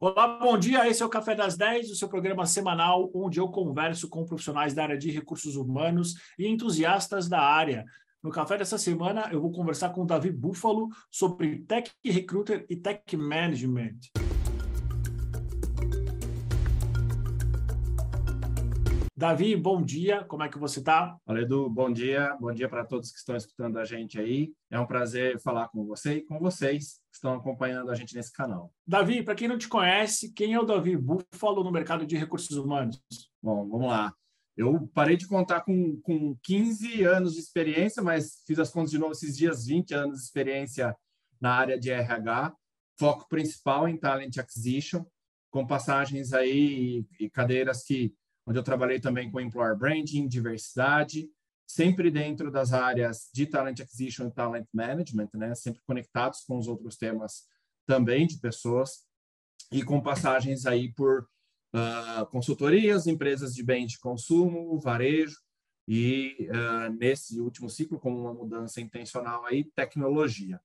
Olá, bom dia. Esse é o Café das 10, o seu programa semanal onde eu converso com profissionais da área de recursos humanos e entusiastas da área. No café dessa semana, eu vou conversar com o Davi Búfalo sobre Tech Recruiter e Tech Management. Davi, bom dia, como é que você está? Olá, Edu, bom dia, bom dia para todos que estão escutando a gente aí. É um prazer falar com você e com vocês que estão acompanhando a gente nesse canal. Davi, para quem não te conhece, quem é o Davi Búfalo no mercado de recursos humanos? Bom, vamos lá. Eu parei de contar com, com 15 anos de experiência, mas fiz as contas de novo esses dias, 20 anos de experiência na área de RH, foco principal em Talent Acquisition, com passagens aí e cadeiras que onde eu trabalhei também com employer branding, diversidade, sempre dentro das áreas de talent acquisition e talent management, né? Sempre conectados com os outros temas também de pessoas e com passagens aí por uh, consultorias, empresas de bens de consumo, varejo e uh, nesse último ciclo com uma mudança intencional aí tecnologia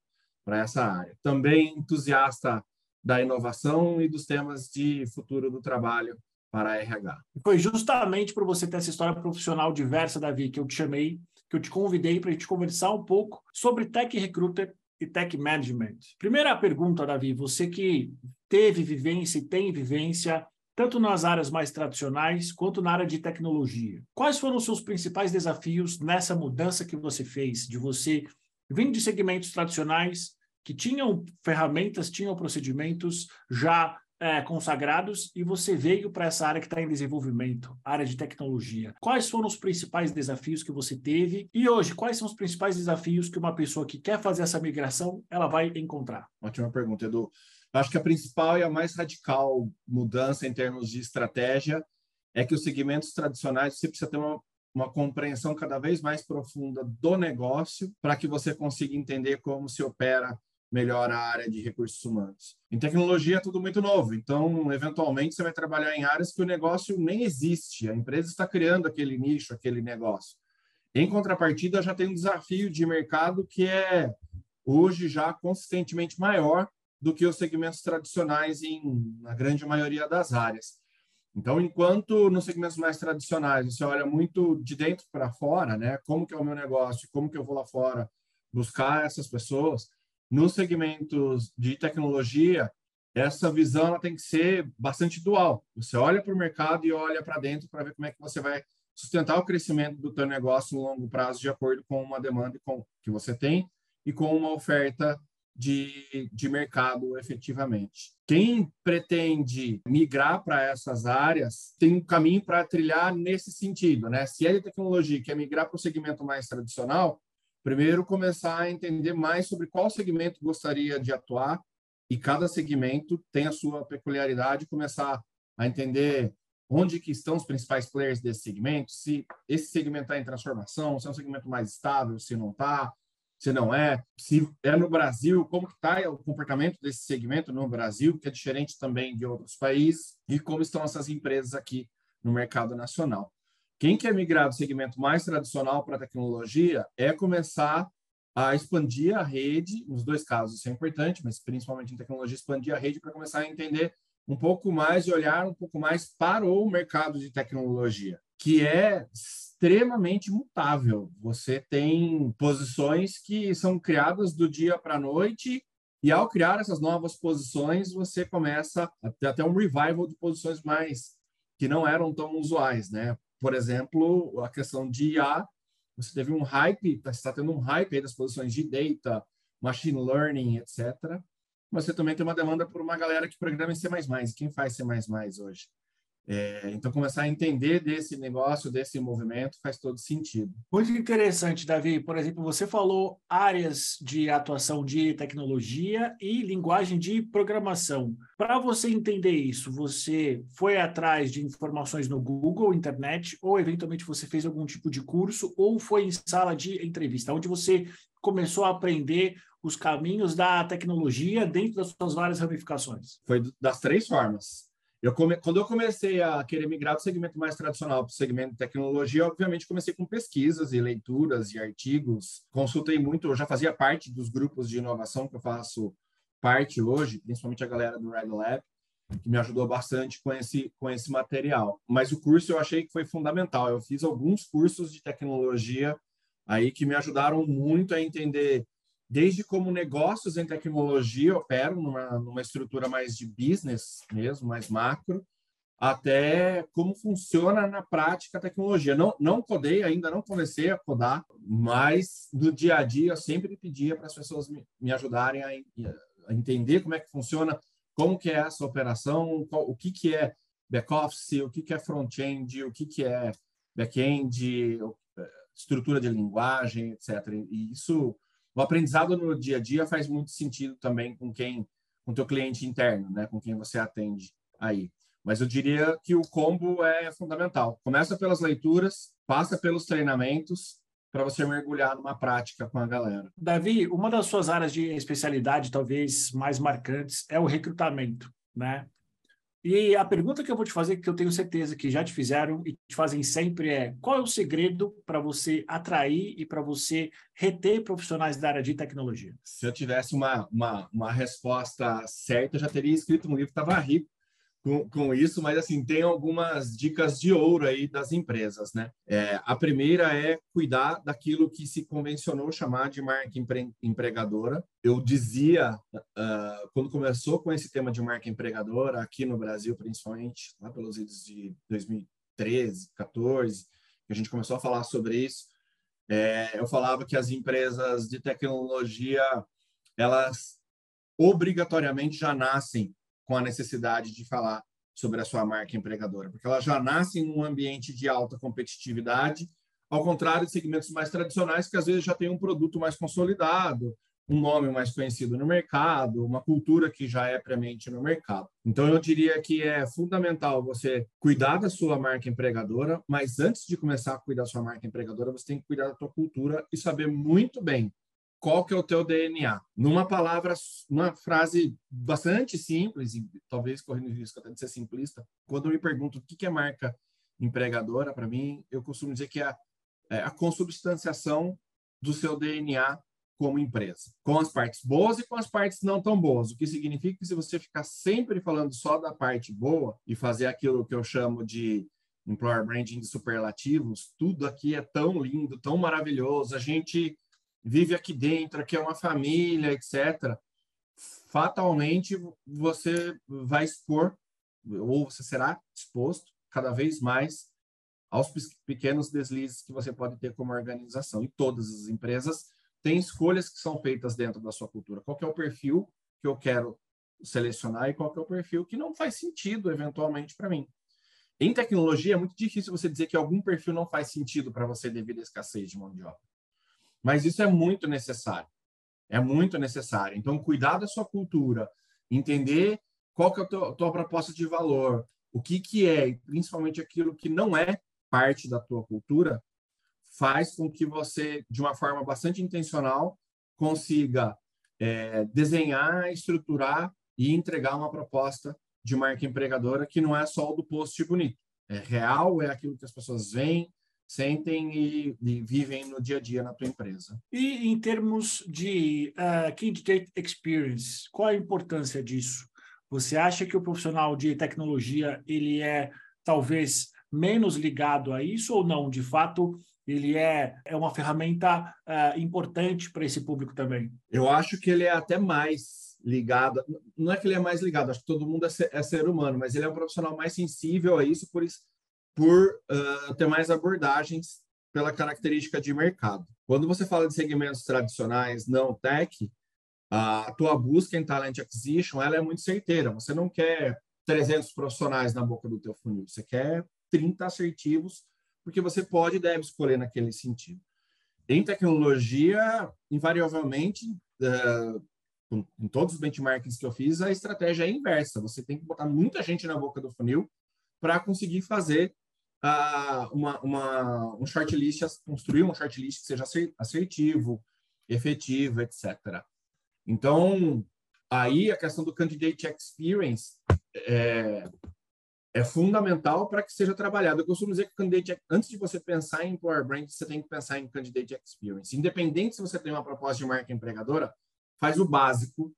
para essa área. Também entusiasta da inovação e dos temas de futuro do trabalho para a RH. Foi justamente por você ter essa história profissional diversa, Davi, que eu te chamei, que eu te convidei para a gente conversar um pouco sobre Tech Recruiter e Tech Management. Primeira pergunta, Davi, você que teve vivência e tem vivência tanto nas áreas mais tradicionais quanto na área de tecnologia. Quais foram os seus principais desafios nessa mudança que você fez, de você vir de segmentos tradicionais que tinham ferramentas, tinham procedimentos já é, consagrados e você veio para essa área que está em desenvolvimento, área de tecnologia. Quais foram os principais desafios que você teve e hoje quais são os principais desafios que uma pessoa que quer fazer essa migração ela vai encontrar? Ótima pergunta, Edu. Acho que a principal e a mais radical mudança em termos de estratégia é que os segmentos tradicionais você precisa ter uma uma compreensão cada vez mais profunda do negócio para que você consiga entender como se opera melhor a área de recursos humanos. Em tecnologia é tudo muito novo, então, eventualmente, você vai trabalhar em áreas que o negócio nem existe, a empresa está criando aquele nicho, aquele negócio. Em contrapartida, já tem um desafio de mercado que é, hoje, já consistentemente maior do que os segmentos tradicionais em na grande maioria das áreas. Então, enquanto nos segmentos mais tradicionais você olha muito de dentro para fora, né? Como que é o meu negócio, como que eu vou lá fora buscar essas pessoas, nos segmentos de tecnologia, essa visão ela tem que ser bastante dual. Você olha para o mercado e olha para dentro para ver como é que você vai sustentar o crescimento do teu negócio no longo prazo de acordo com uma demanda que você tem e com uma oferta de, de mercado efetivamente. Quem pretende migrar para essas áreas tem um caminho para trilhar nesse sentido, né? Se é de tecnologia quer migrar para o segmento mais tradicional, Primeiro, começar a entender mais sobre qual segmento gostaria de atuar e cada segmento tem a sua peculiaridade, começar a entender onde que estão os principais players desse segmento, se esse segmento está em transformação, se é um segmento mais estável, se não está, se não é, se é no Brasil, como está o comportamento desse segmento no Brasil, que é diferente também de outros países, e como estão essas empresas aqui no mercado nacional. Quem quer migrar do segmento mais tradicional para a tecnologia é começar a expandir a rede, nos dois casos isso é importante, mas principalmente em tecnologia, expandir a rede para começar a entender um pouco mais e olhar um pouco mais para o mercado de tecnologia, que é extremamente mutável. Você tem posições que são criadas do dia para a noite e ao criar essas novas posições, você começa até um revival de posições mais que não eram tão usuais, né? Por exemplo, a questão de IA, você teve um hype, tá, está tendo um hype aí das posições de data, machine learning, etc. Mas você também tem uma demanda por uma galera que programa em C++. Quem faz C++ hoje? É, então, começar a entender desse negócio, desse movimento, faz todo sentido. Muito interessante, Davi. Por exemplo, você falou áreas de atuação de tecnologia e linguagem de programação. Para você entender isso, você foi atrás de informações no Google, internet, ou eventualmente você fez algum tipo de curso, ou foi em sala de entrevista, onde você começou a aprender os caminhos da tecnologia dentro das suas várias ramificações? Foi das três formas. Eu come... Quando eu comecei a querer migrar do segmento mais tradicional para o segmento de tecnologia, obviamente comecei com pesquisas e leituras e artigos. Consultei muito, eu já fazia parte dos grupos de inovação que eu faço parte hoje, principalmente a galera do Red Lab. que me ajudou bastante com esse, com esse material. Mas o curso eu achei que foi fundamental. Eu fiz alguns cursos de tecnologia aí que me ajudaram muito a entender desde como negócios em tecnologia operam numa, numa estrutura mais de business mesmo, mais macro, até como funciona na prática a tecnologia. Não, não codei, ainda não comecei a codar, mas no dia a dia eu sempre pedia para as pessoas me, me ajudarem a, a, entender como é que funciona, como que é essa operação, qual, o que, que é back-office, o que, que é front-end, o que, que é back-end, estrutura de linguagem, etc. E isso, o aprendizado no dia a dia faz muito sentido também com quem, com teu cliente interno, né, com quem você atende aí. Mas eu diria que o combo é fundamental. Começa pelas leituras, passa pelos treinamentos para você mergulhar numa prática com a galera. Davi, uma das suas áreas de especialidade, talvez mais marcantes, é o recrutamento, né? E a pergunta que eu vou te fazer, que eu tenho certeza que já te fizeram e te fazem sempre é: qual é o segredo para você atrair e para você reter profissionais da área de tecnologia? Se eu tivesse uma, uma, uma resposta certa, eu já teria escrito um livro, estava rico com, com isso, mas assim, tem algumas dicas de ouro aí das empresas, né? É, a primeira é cuidar daquilo que se convencionou chamar de marca empre, empregadora. Eu dizia, uh, quando começou com esse tema de marca empregadora, aqui no Brasil, principalmente, lá pelos idos de 2013, 14, que a gente começou a falar sobre isso, é, eu falava que as empresas de tecnologia, elas obrigatoriamente já nascem com a necessidade de falar sobre a sua marca empregadora, porque ela já nasce em um ambiente de alta competitividade, ao contrário de segmentos mais tradicionais que às vezes já tem um produto mais consolidado, um nome mais conhecido no mercado, uma cultura que já é premente no mercado. Então eu diria que é fundamental você cuidar da sua marca empregadora, mas antes de começar a cuidar da sua marca empregadora, você tem que cuidar da sua cultura e saber muito bem qual que é o teu DNA. Numa palavra, uma frase bastante simples, e talvez correndo o risco até de ser simplista, quando me pergunto o que é marca empregadora, para mim, eu costumo dizer que é a, é a consubstanciação do seu DNA como empresa, com as partes boas e com as partes não tão boas, o que significa que se você ficar sempre falando só da parte boa e fazer aquilo que eu chamo de employer branding de superlativos, tudo aqui é tão lindo, tão maravilhoso, a gente vive aqui dentro, aqui é uma família, etc., fatalmente você vai expor, ou você será exposto cada vez mais aos pequenos deslizes que você pode ter como organização. E todas as empresas têm escolhas que são feitas dentro da sua cultura. Qual é o perfil que eu quero selecionar e qual é o perfil que não faz sentido, eventualmente, para mim. Em tecnologia, é muito difícil você dizer que algum perfil não faz sentido para você devido à escassez de mão de obra. Mas isso é muito necessário. É muito necessário. Então, cuidar da sua cultura, entender qual que é a tua, tua proposta de valor, o que que é, e principalmente aquilo que não é parte da tua cultura, faz com que você, de uma forma bastante intencional, consiga é, desenhar, estruturar e entregar uma proposta de marca empregadora que não é só o do post bonito. É real, é aquilo que as pessoas veem, sentem e, e, vivem no dia a dia na tua empresa. E em termos de uh, candidate experience, qual a importância disso? Você acha que o profissional de tecnologia ele é talvez menos ligado a isso ou não? De fato, ele é, é uma ferramenta uh, importante para esse público também? Eu acho que ele é até mais ligado. Não é que ele é mais ligado, acho que todo mundo é ser, é ser humano, mas ele é um profissional mais sensível a isso, por isso por uh, ter mais abordagens pela característica de mercado. Quando você fala de segmentos tradicionais não tech, a tua busca em talent acquisition ela é muito certeira. Você não quer 300 profissionais na boca do teu funil, você quer 30 assertivos, porque você pode e deve escolher naquele sentido. Em tecnologia, invariavelmente, uh, em todos os benchmarks que eu fiz, a estratégia é inversa. Você tem que botar muita gente na boca do funil para conseguir fazer uma, uma, um shortlist, construir um shortlist que seja assertivo, efetivo, etc. Então, aí a questão do candidate experience é, é fundamental para que seja trabalhado. Eu costumo dizer que candidate, antes de você pensar em employer brand, você tem que pensar em candidate experience. Independente se você tem uma proposta de marca empregadora, faz o básico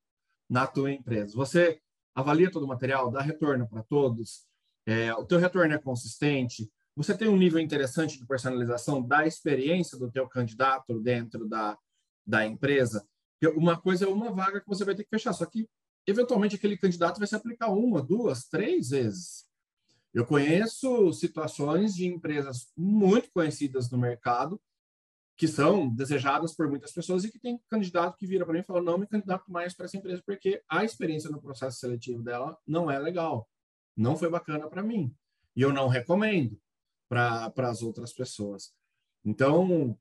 na tua empresa. Você avalia todo o material, dá retorno para todos, é, o teu retorno é consistente, você tem um nível interessante de personalização da experiência do teu candidato dentro da, da empresa. Uma coisa é uma vaga que você vai ter que fechar, só que eventualmente aquele candidato vai se aplicar uma, duas, três vezes. Eu conheço situações de empresas muito conhecidas no mercado que são desejadas por muitas pessoas e que tem candidato que vira para mim e fala não me candidato mais para essa empresa porque a experiência no processo seletivo dela não é legal, não foi bacana para mim e eu não recomendo para as outras pessoas. Então,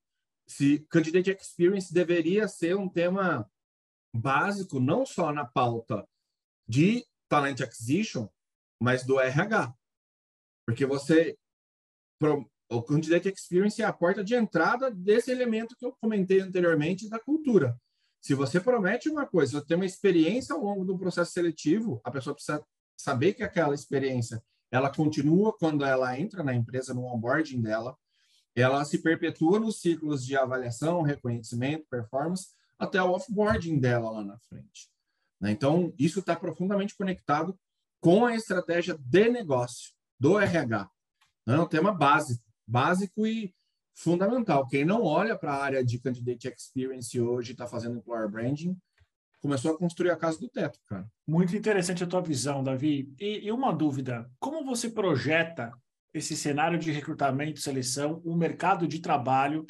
se candidate experience deveria ser um tema básico não só na pauta de talent acquisition, mas do RH. Porque você o candidate experience é a porta de entrada desse elemento que eu comentei anteriormente da cultura. Se você promete uma coisa, tem uma experiência ao longo do processo seletivo, a pessoa precisa saber que aquela experiência ela continua quando ela entra na empresa no onboarding dela, ela se perpetua nos ciclos de avaliação, reconhecimento, performance, até o offboarding dela lá na frente. Né? Então, isso está profundamente conectado com a estratégia de negócio do RH. É um tema básico, básico e fundamental. Quem não olha para a área de candidate experience hoje está fazendo employer branding, começou a construir a casa do teto, cara. Muito interessante a tua visão, Davi. E, e uma dúvida: como você projeta esse cenário de recrutamento, seleção, o mercado de trabalho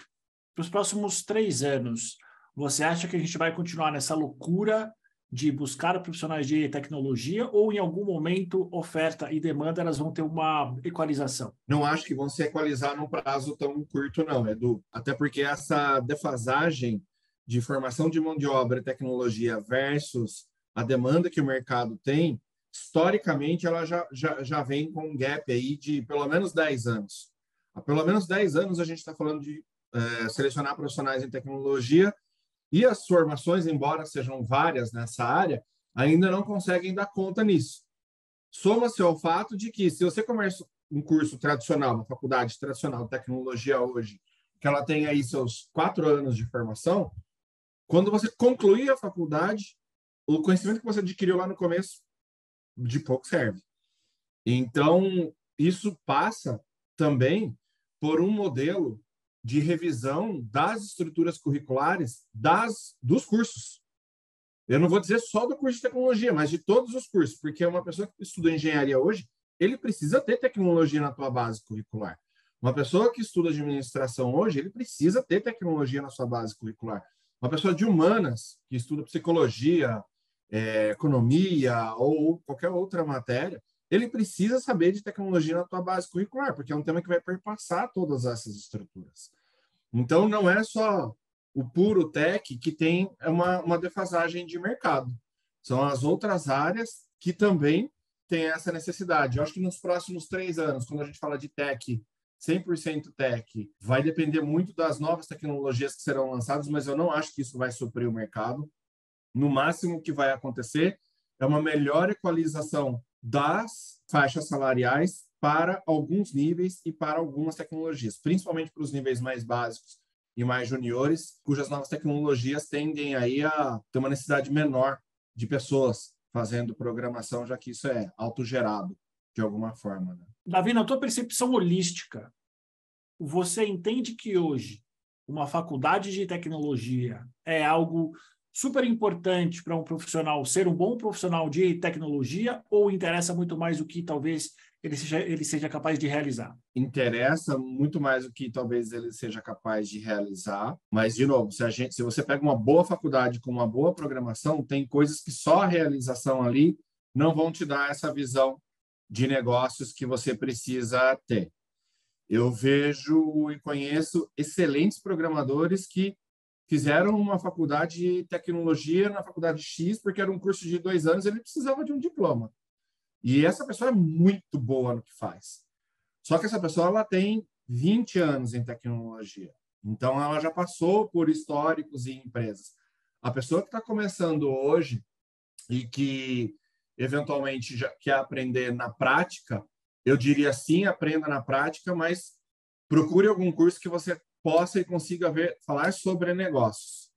para os próximos três anos? Você acha que a gente vai continuar nessa loucura de buscar profissionais de tecnologia ou em algum momento oferta e demanda elas vão ter uma equalização? Não acho que vão se equalizar num prazo tão curto não, Edu. Até porque essa defasagem de formação de mão de obra e tecnologia versus a demanda que o mercado tem, historicamente ela já, já, já vem com um gap aí de pelo menos 10 anos. Há pelo menos 10 anos a gente está falando de é, selecionar profissionais em tecnologia e as formações, embora sejam várias nessa área, ainda não conseguem dar conta nisso. Soma-se ao fato de que, se você começa um curso tradicional, uma faculdade tradicional de tecnologia hoje, que ela tem aí seus quatro anos de formação, quando você concluir a faculdade, o conhecimento que você adquiriu lá no começo, de pouco serve. Então, isso passa também por um modelo de revisão das estruturas curriculares das dos cursos. Eu não vou dizer só do curso de tecnologia, mas de todos os cursos, porque uma pessoa que estuda engenharia hoje, ele precisa ter tecnologia na tua base curricular. Uma pessoa que estuda administração hoje, ele precisa ter tecnologia na sua base curricular. Uma pessoa de humanas que estuda psicologia, é, economia ou qualquer outra matéria, ele precisa saber de tecnologia na tua base curricular, porque é um tema que vai perpassar todas essas estruturas. Então, não é só o puro tech que tem uma, uma defasagem de mercado. São as outras áreas que também têm essa necessidade. Eu acho que nos próximos três anos, quando a gente fala de tech, 100% tech, vai depender muito das novas tecnologias que serão lançadas, mas eu não acho que isso vai suprir o mercado. No máximo, o que vai acontecer é uma melhor equalização das faixas salariais para alguns níveis e para algumas tecnologias, principalmente para os níveis mais básicos e mais juniores, cujas novas tecnologias tendem aí a ter uma necessidade menor de pessoas fazendo programação, já que isso é autogerado de alguma forma. Né? Davi, na tua percepção holística, você entende que hoje uma faculdade de tecnologia é algo super importante para um profissional ser um bom profissional de tecnologia ou interessa muito mais o que talvez ele seja, ele seja capaz de realizar? Interessa muito mais o que talvez ele seja capaz de realizar, mas de novo, se a gente, se você pega uma boa faculdade com uma boa programação, tem coisas que só a realização ali não vão te dar essa visão de negócios que você precisa ter. Eu vejo e conheço excelentes programadores que fizeram uma faculdade de tecnologia na faculdade X, porque era um curso de dois anos, ele precisava de um diploma. E essa pessoa é muito boa no que faz. Só que essa pessoa ela tem 20 anos em tecnologia. Então, ela já passou por históricos e empresas. A pessoa que está começando hoje e que eventualmente já quer aprender na prática, eu diria sim, aprenda na prática, mas procure algum curso que você possa e consiga ver, falar sobre negócios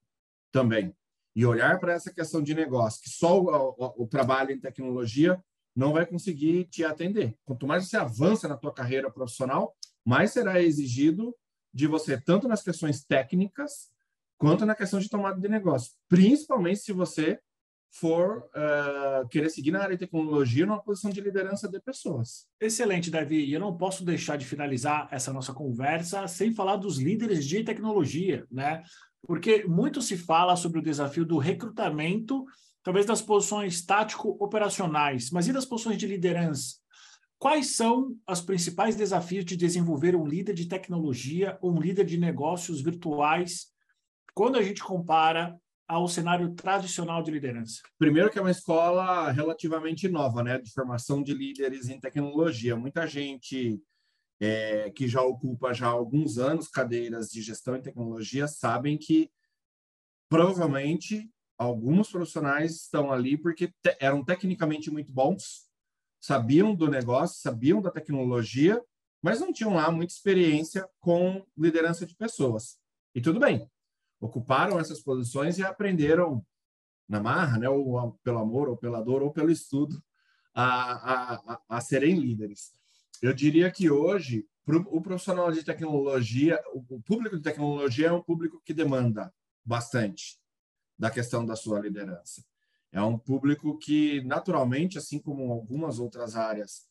também. e olhar para essa questão de negócio, que só o, o, o, trabalho em tecnologia não vai conseguir te atender. Quanto mais você avança na tua carreira profissional, mais será exigido de você, tanto nas questões técnicas, quanto na questão de tomada de negócio. Principalmente se você for uh, querer seguir na área de tecnologia numa posição de liderança de pessoas. Excelente, Davi. E eu não posso deixar de finalizar essa nossa conversa sem falar dos líderes de tecnologia, né? Porque muito se fala sobre o desafio do recrutamento, talvez das posições tático-operacionais, mas e das posições de liderança? Quais são os principais desafios de desenvolver um líder de tecnologia ou um líder de negócios virtuais quando a gente compara ao cenário tradicional de liderança? Primeiro que é uma escola relativamente nova, né, de formação de líderes em tecnologia. Muita gente é, que já ocupa já alguns anos cadeiras de gestão em tecnologia sabem que provavelmente alguns profissionais estão ali porque te eram tecnicamente muito bons, sabiam do negócio, sabiam da tecnologia, mas não tinham lá muita experiência com liderança de pessoas. E tudo bem, ocuparam essas posições e aprenderam na marra, né, ou pelo amor, ou pela dor, ou pelo estudo, a, a, a serem líderes. Eu diria que hoje o profissional de tecnologia, o público de tecnologia é um público que demanda bastante da questão da sua liderança. É um público que, naturalmente, assim como algumas outras áreas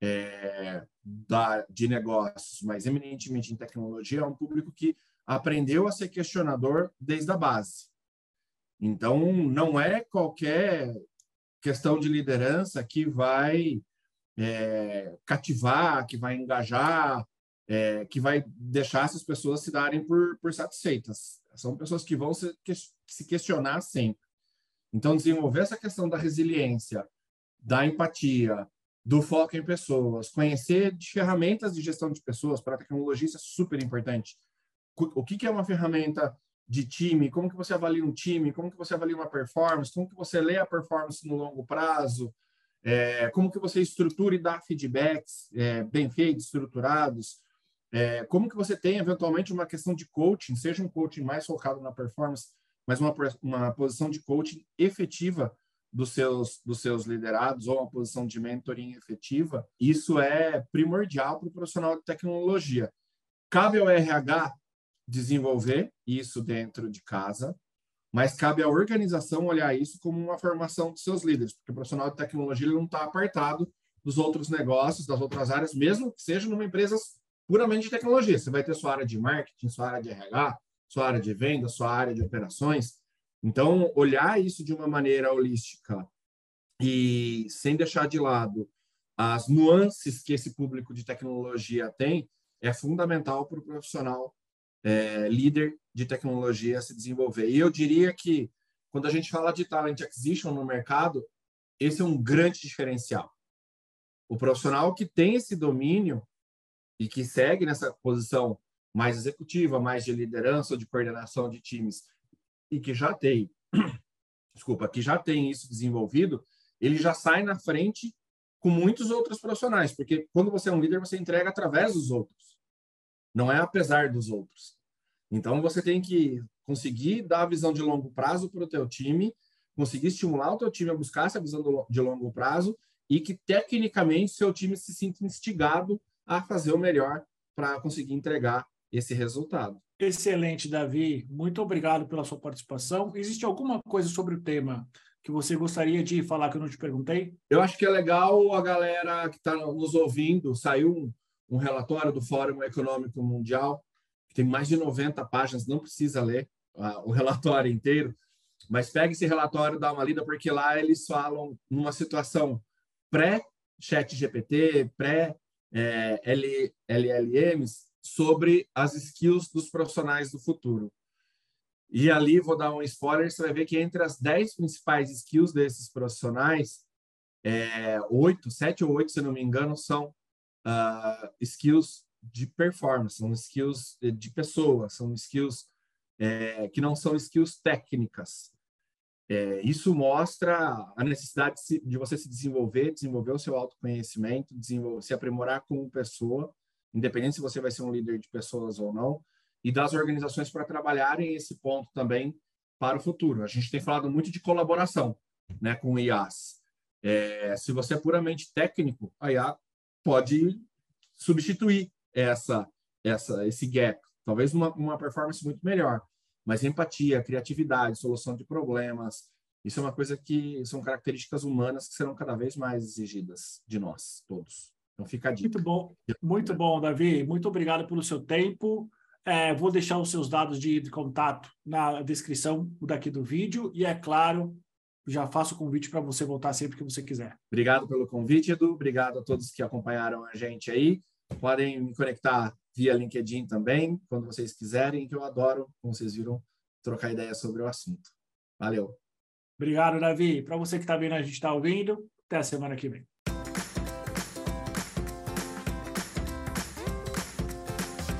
é, da, de negócios, mas eminentemente em tecnologia, é um público que aprendeu a ser questionador desde a base. Então, não é qualquer questão de liderança que vai é, cativar, que vai engajar, é, que vai deixar essas pessoas se darem por, por satisfeitas. São pessoas que vão se, que, se questionar sempre. Então, desenvolver essa questão da resiliência, da empatia, do foco em pessoas, conhecer de ferramentas de gestão de pessoas para tecnologia, isso é super importante o que, que é uma ferramenta de time, como que você avalia um time, como que você avalia uma performance, como que você lê a performance no longo prazo, é, como que você estrutura e dá feedbacks é, bem feitos, estruturados, é, como que você tem eventualmente uma questão de coaching, seja um coaching mais focado na performance, mas uma, uma posição de coaching efetiva dos seus, dos seus liderados ou uma posição de mentoring efetiva, isso é primordial para o profissional de tecnologia. Cabe ao RH desenvolver isso dentro de casa, mas cabe à organização olhar isso como uma formação dos seus líderes, porque o profissional de tecnologia ele não está apartado dos outros negócios, das outras áreas, mesmo que seja numa empresa puramente de tecnologia. Você vai ter sua área de marketing, sua área de RH, sua área de venda, sua área de operações. Então, olhar isso de uma maneira holística e sem deixar de lado as nuances que esse público de tecnologia tem é fundamental para o profissional é, líder de tecnologia se desenvolver. E eu diria que, quando a gente fala de talent acquisition no mercado, esse é um grande diferencial. O profissional que tem esse domínio e que segue nessa posição mais executiva, mais de liderança ou de coordenação de times, e que já tem, desculpa, que já tem isso desenvolvido, ele já sai na frente com muitos outros profissionais, porque quando você é um líder, você entrega através dos outros não é apesar dos outros. Então você tem que conseguir dar a visão de longo prazo para o teu time, conseguir estimular o teu time a buscar essa visão de longo prazo e que tecnicamente seu time se sinta instigado a fazer o melhor para conseguir entregar esse resultado. Excelente, Davi. Muito obrigado pela sua participação. Existe alguma coisa sobre o tema que você gostaria de falar que eu não te perguntei? Eu acho que é legal a galera que está nos ouvindo. Saiu um, relatório do Fórum Econômico Mundial, que tem mais de 90 páginas, não precisa ler uh, o relatório inteiro, mas pegue esse relatório, dá uma lida, porque lá eles falam numa situação pré-chat GPT, pré-LLMs, é, sobre as skills dos profissionais do futuro. E ali, vou dar um spoiler, você vai ver que entre as 10 principais skills desses profissionais, é, oito, sete ou oito, se não me engano, são uh, skills de performance, são skills de pessoa, são skills é, que não são skills técnicas. É, isso mostra a necessidade de, você se desenvolver, desenvolver o seu autoconhecimento, se aprimorar como pessoa, independente se você vai ser um líder de pessoas ou não, e das organizações para trabalharem esse ponto também para o futuro. A gente tem falado muito de colaboração né, com IAs. É, se você é puramente técnico, a IA pode substituir essa, essa, esse gap, talvez uma, uma performance muito melhor. Mas empatia, criatividade, solução de problemas, isso é uma coisa que são características humanas que serão cada vez mais exigidas de nós todos. Então fica a dica. Muito bom, muito bom, Davi. Muito obrigado pelo seu tempo. É, vou deixar os seus dados de, de contato na descrição daqui do vídeo e é claro, já faço o convite para você voltar sempre que você quiser. Obrigado pelo convite, Edu. Obrigado a todos que acompanharam a gente aí. Podem me conectar via LinkedIn também, quando vocês quiserem, que eu adoro, como vocês viram, trocar ideia sobre o assunto. Valeu. Obrigado, Davi. Para você que está vendo, a gente está ouvindo. Até a semana que vem.